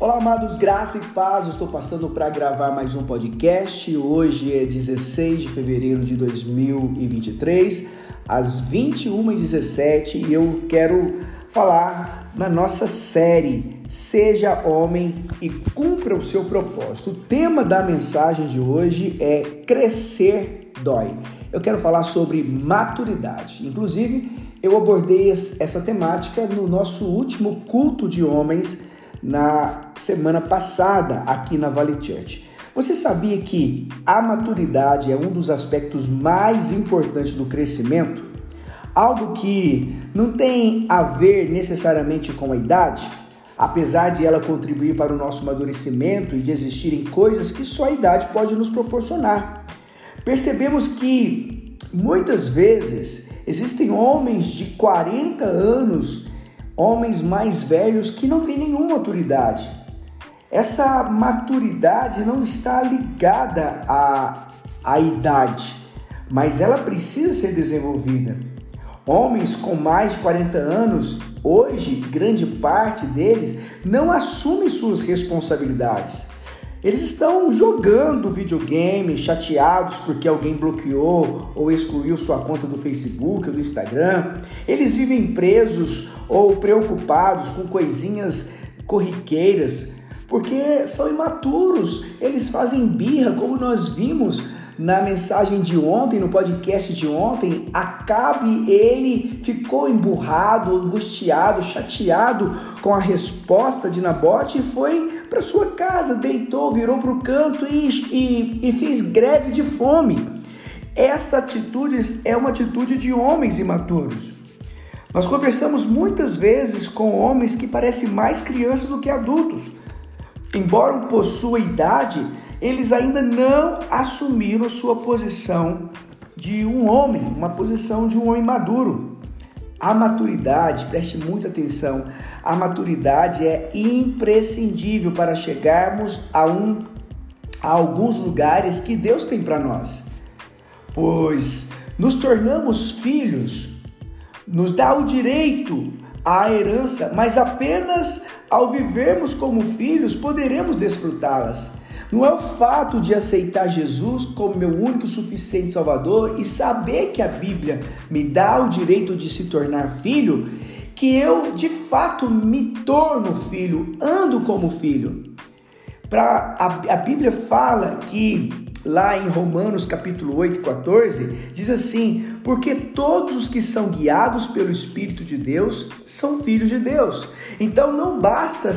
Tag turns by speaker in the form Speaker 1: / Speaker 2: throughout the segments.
Speaker 1: Olá, amados, graça e paz. Estou passando para gravar mais um podcast. Hoje é 16 de fevereiro de 2023, às 21h17, e eu quero falar na nossa série Seja Homem e Cumpra o Seu Propósito. O tema da mensagem de hoje é Crescer Dói. Eu quero falar sobre maturidade. Inclusive, eu abordei essa temática no nosso último culto de homens na semana passada aqui na Valley Church. Você sabia que a maturidade é um dos aspectos mais importantes do crescimento? Algo que não tem a ver necessariamente com a idade, apesar de ela contribuir para o nosso amadurecimento e de existirem coisas que só a idade pode nos proporcionar. Percebemos que muitas vezes existem homens de 40 anos homens mais velhos que não têm nenhuma maturidade. Essa maturidade não está ligada à, à idade, mas ela precisa ser desenvolvida. Homens com mais de 40 anos, hoje, grande parte deles não assume suas responsabilidades. Eles estão jogando videogame, chateados porque alguém bloqueou ou excluiu sua conta do Facebook ou do Instagram. Eles vivem presos ou preocupados com coisinhas corriqueiras porque são imaturos. Eles fazem birra, como nós vimos na mensagem de ontem, no podcast de ontem, Acabe ele ficou emburrado, angustiado, chateado com a resposta de Nabote e foi para sua casa, deitou, virou para o canto e, e, e fez greve de fome. Essa atitude é uma atitude de homens imaturos. Nós conversamos muitas vezes com homens que parecem mais crianças do que adultos. Embora possuam idade, eles ainda não assumiram sua posição de um homem, uma posição de um homem maduro. A maturidade, preste muita atenção, a maturidade é imprescindível para chegarmos a, um, a alguns lugares que Deus tem para nós. Pois nos tornamos filhos, nos dá o direito à herança, mas apenas ao vivermos como filhos poderemos desfrutá-las. Não é o fato de aceitar Jesus como meu único e suficiente Salvador e saber que a Bíblia me dá o direito de se tornar filho, que eu de fato me torno filho, ando como filho. Pra, a, a Bíblia fala que lá em Romanos capítulo 8, 14, diz assim: Porque todos os que são guiados pelo Espírito de Deus são filhos de Deus. Então não basta,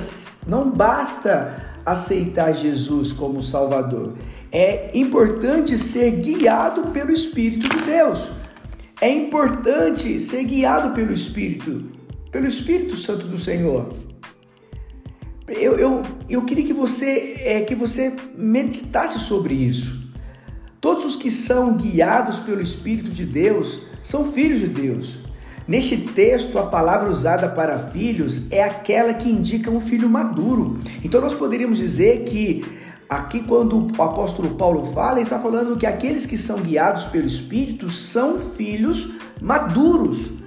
Speaker 1: não basta aceitar Jesus como Salvador. É importante ser guiado pelo Espírito de Deus. É importante ser guiado pelo Espírito, pelo Espírito Santo do Senhor. Eu, eu, eu queria que você, é, que você meditasse sobre isso. Todos os que são guiados pelo Espírito de Deus são filhos de Deus. Neste texto, a palavra usada para filhos é aquela que indica um filho maduro. Então, nós poderíamos dizer que aqui, quando o apóstolo Paulo fala, ele está falando que aqueles que são guiados pelo Espírito são filhos maduros.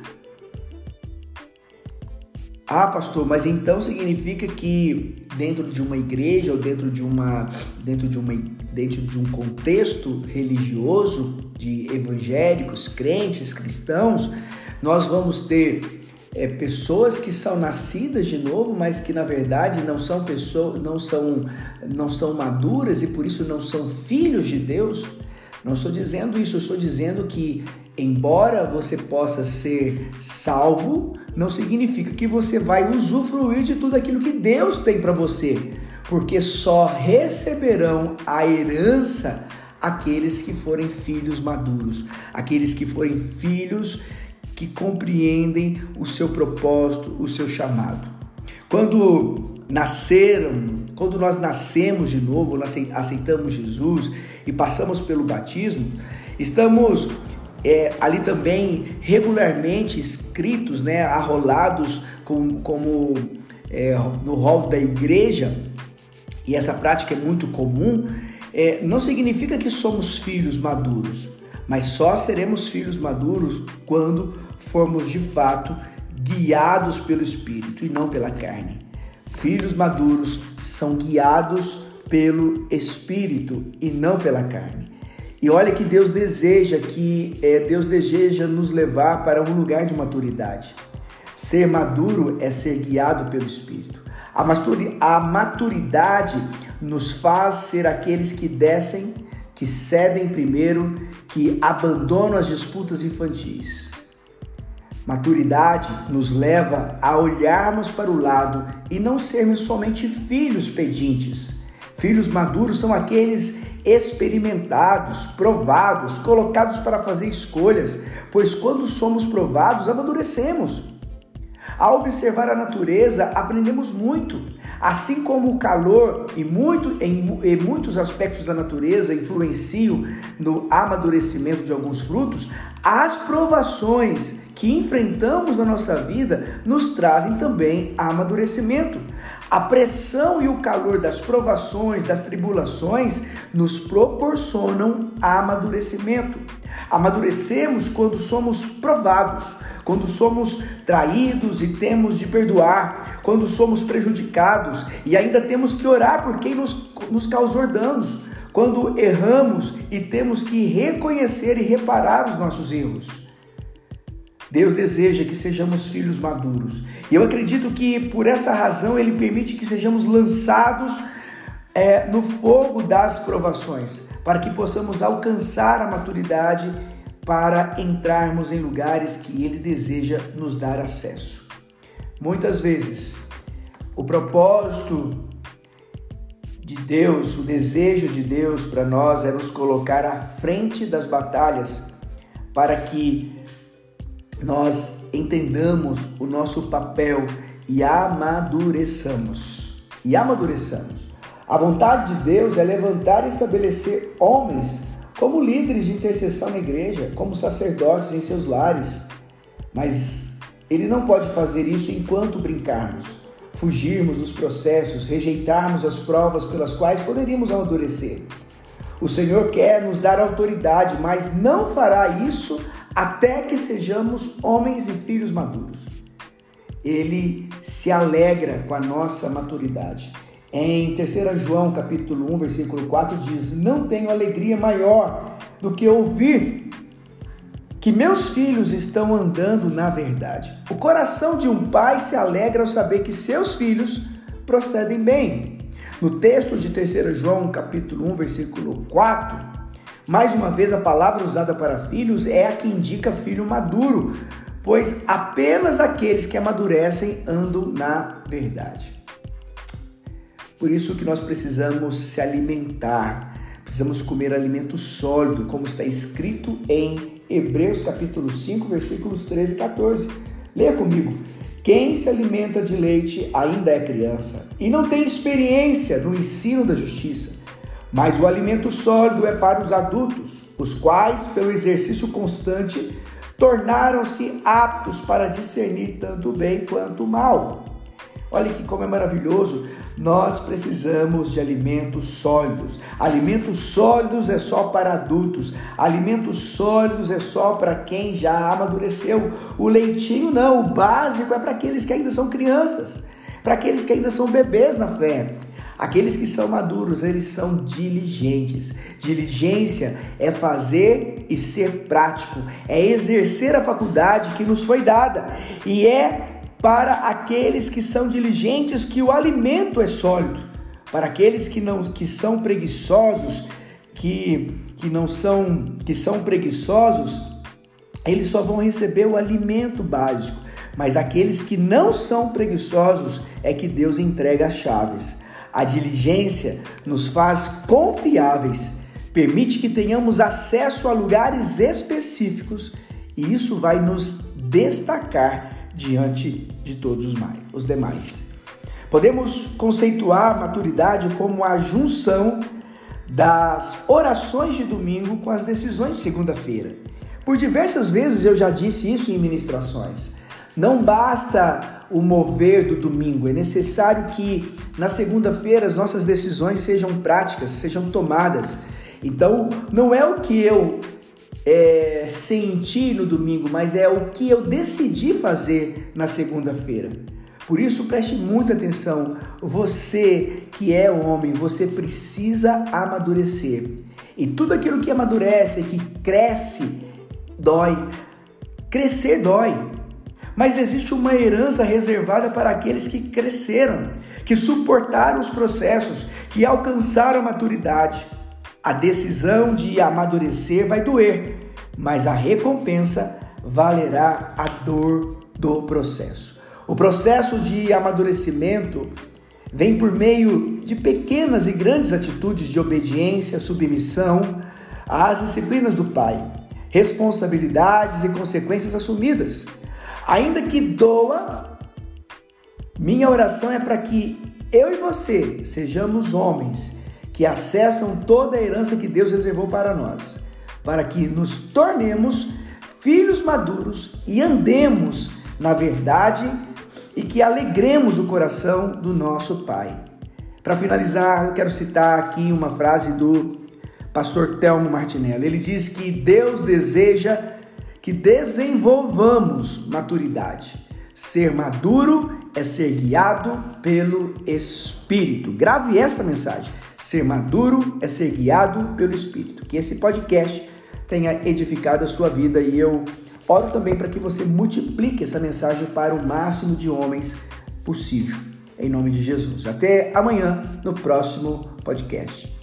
Speaker 1: Ah, pastor, mas então significa que dentro de uma igreja ou dentro de uma dentro de uma dentro de um contexto religioso de evangélicos, crentes, cristãos, nós vamos ter é, pessoas que são nascidas de novo, mas que na verdade não são pessoas, não são, não são maduras e por isso não são filhos de Deus. Não estou dizendo isso, estou dizendo que embora você possa ser salvo, não significa que você vai usufruir de tudo aquilo que Deus tem para você, porque só receberão a herança aqueles que forem filhos maduros, aqueles que forem filhos que compreendem o seu propósito, o seu chamado. Quando nasceram, quando nós nascemos de novo, nós aceitamos Jesus e passamos pelo batismo, estamos é, ali também regularmente escritos, né, arrolados com, como é, no rol da igreja, e essa prática é muito comum, é, não significa que somos filhos maduros, mas só seremos filhos maduros quando formos de fato guiados pelo Espírito e não pela carne. Filhos maduros são guiados pelo Espírito e não pela carne. E olha que Deus deseja que é, Deus deseja nos levar para um lugar de maturidade. Ser maduro é ser guiado pelo Espírito. A maturidade nos faz ser aqueles que descem, que cedem primeiro, que abandonam as disputas infantis. Maturidade nos leva a olharmos para o lado e não sermos somente filhos pedintes. Filhos maduros são aqueles experimentados, provados, colocados para fazer escolhas, pois quando somos provados, amadurecemos. Ao observar a natureza, aprendemos muito. Assim como o calor e, muito, em, muitos aspectos da natureza influenciam no amadurecimento de alguns frutos, as provações que enfrentamos na nossa vida nos trazem também amadurecimento. A pressão e o calor das provações, das tribulações, nos proporcionam amadurecimento. Amadurecemos quando somos provados, quando somos traídos e temos de perdoar, quando somos prejudicados e ainda temos que orar por quem nos, nos causou danos, quando erramos e temos que reconhecer e reparar os nossos erros. Deus deseja que sejamos filhos maduros. E eu acredito que por essa razão Ele permite que sejamos lançados é, no fogo das provações, para que possamos alcançar a maturidade para entrarmos em lugares que Ele deseja nos dar acesso. Muitas vezes, o propósito de Deus, o desejo de Deus para nós é nos colocar à frente das batalhas para que nós entendamos o nosso papel e amadureçamos. E amadureçamos. A vontade de Deus é levantar e estabelecer homens como líderes de intercessão na igreja, como sacerdotes em seus lares. Mas ele não pode fazer isso enquanto brincarmos, fugirmos dos processos, rejeitarmos as provas pelas quais poderíamos amadurecer. O Senhor quer nos dar autoridade, mas não fará isso até que sejamos homens e filhos maduros. Ele se alegra com a nossa maturidade. Em 3 João, capítulo 1, versículo 4 diz: "Não tenho alegria maior do que ouvir que meus filhos estão andando na verdade. O coração de um pai se alegra ao saber que seus filhos procedem bem." No texto de 3 João, capítulo 1, versículo 4, mais uma vez, a palavra usada para filhos é a que indica filho maduro, pois apenas aqueles que amadurecem andam na verdade. Por isso que nós precisamos se alimentar, precisamos comer alimento sólido, como está escrito em Hebreus capítulo 5, versículos 13 e 14. Leia comigo. Quem se alimenta de leite ainda é criança e não tem experiência no ensino da justiça. Mas o alimento sólido é para os adultos, os quais, pelo exercício constante, tornaram-se aptos para discernir tanto o bem quanto o mal. Olha que como é maravilhoso, nós precisamos de alimentos sólidos. Alimentos sólidos é só para adultos, alimentos sólidos é só para quem já amadureceu. O leitinho não, o básico é para aqueles que ainda são crianças, para aqueles que ainda são bebês na fé. Aqueles que são maduros, eles são diligentes. Diligência é fazer e ser prático, é exercer a faculdade que nos foi dada. E é para aqueles que são diligentes que o alimento é sólido. Para aqueles que não que são preguiçosos, que que não são que são preguiçosos, eles só vão receber o alimento básico. Mas aqueles que não são preguiçosos é que Deus entrega as chaves. A diligência nos faz confiáveis, permite que tenhamos acesso a lugares específicos e isso vai nos destacar diante de todos os demais. Podemos conceituar maturidade como a junção das orações de domingo com as decisões de segunda-feira. Por diversas vezes eu já disse isso em ministrações. Não basta o mover do domingo, é necessário que na segunda-feira as nossas decisões sejam práticas, sejam tomadas. Então, não é o que eu é, senti no domingo, mas é o que eu decidi fazer na segunda-feira. Por isso, preste muita atenção. Você que é homem, você precisa amadurecer. E tudo aquilo que amadurece, que cresce, dói. Crescer dói. Mas existe uma herança reservada para aqueles que cresceram, que suportaram os processos, que alcançaram a maturidade. A decisão de amadurecer vai doer, mas a recompensa valerá a dor do processo. O processo de amadurecimento vem por meio de pequenas e grandes atitudes de obediência, submissão às disciplinas do Pai, responsabilidades e consequências assumidas. Ainda que doa, minha oração é para que eu e você sejamos homens que acessam toda a herança que Deus reservou para nós, para que nos tornemos filhos maduros e andemos na verdade e que alegremos o coração do nosso Pai. Para finalizar, eu quero citar aqui uma frase do pastor Telmo Martinelli. Ele diz que Deus deseja que desenvolvamos maturidade. Ser maduro é ser guiado pelo Espírito. Grave esta mensagem. Ser maduro é ser guiado pelo Espírito. Que esse podcast tenha edificado a sua vida e eu Oro também para que você multiplique essa mensagem para o máximo de homens possível. Em nome de Jesus. Até amanhã no próximo podcast.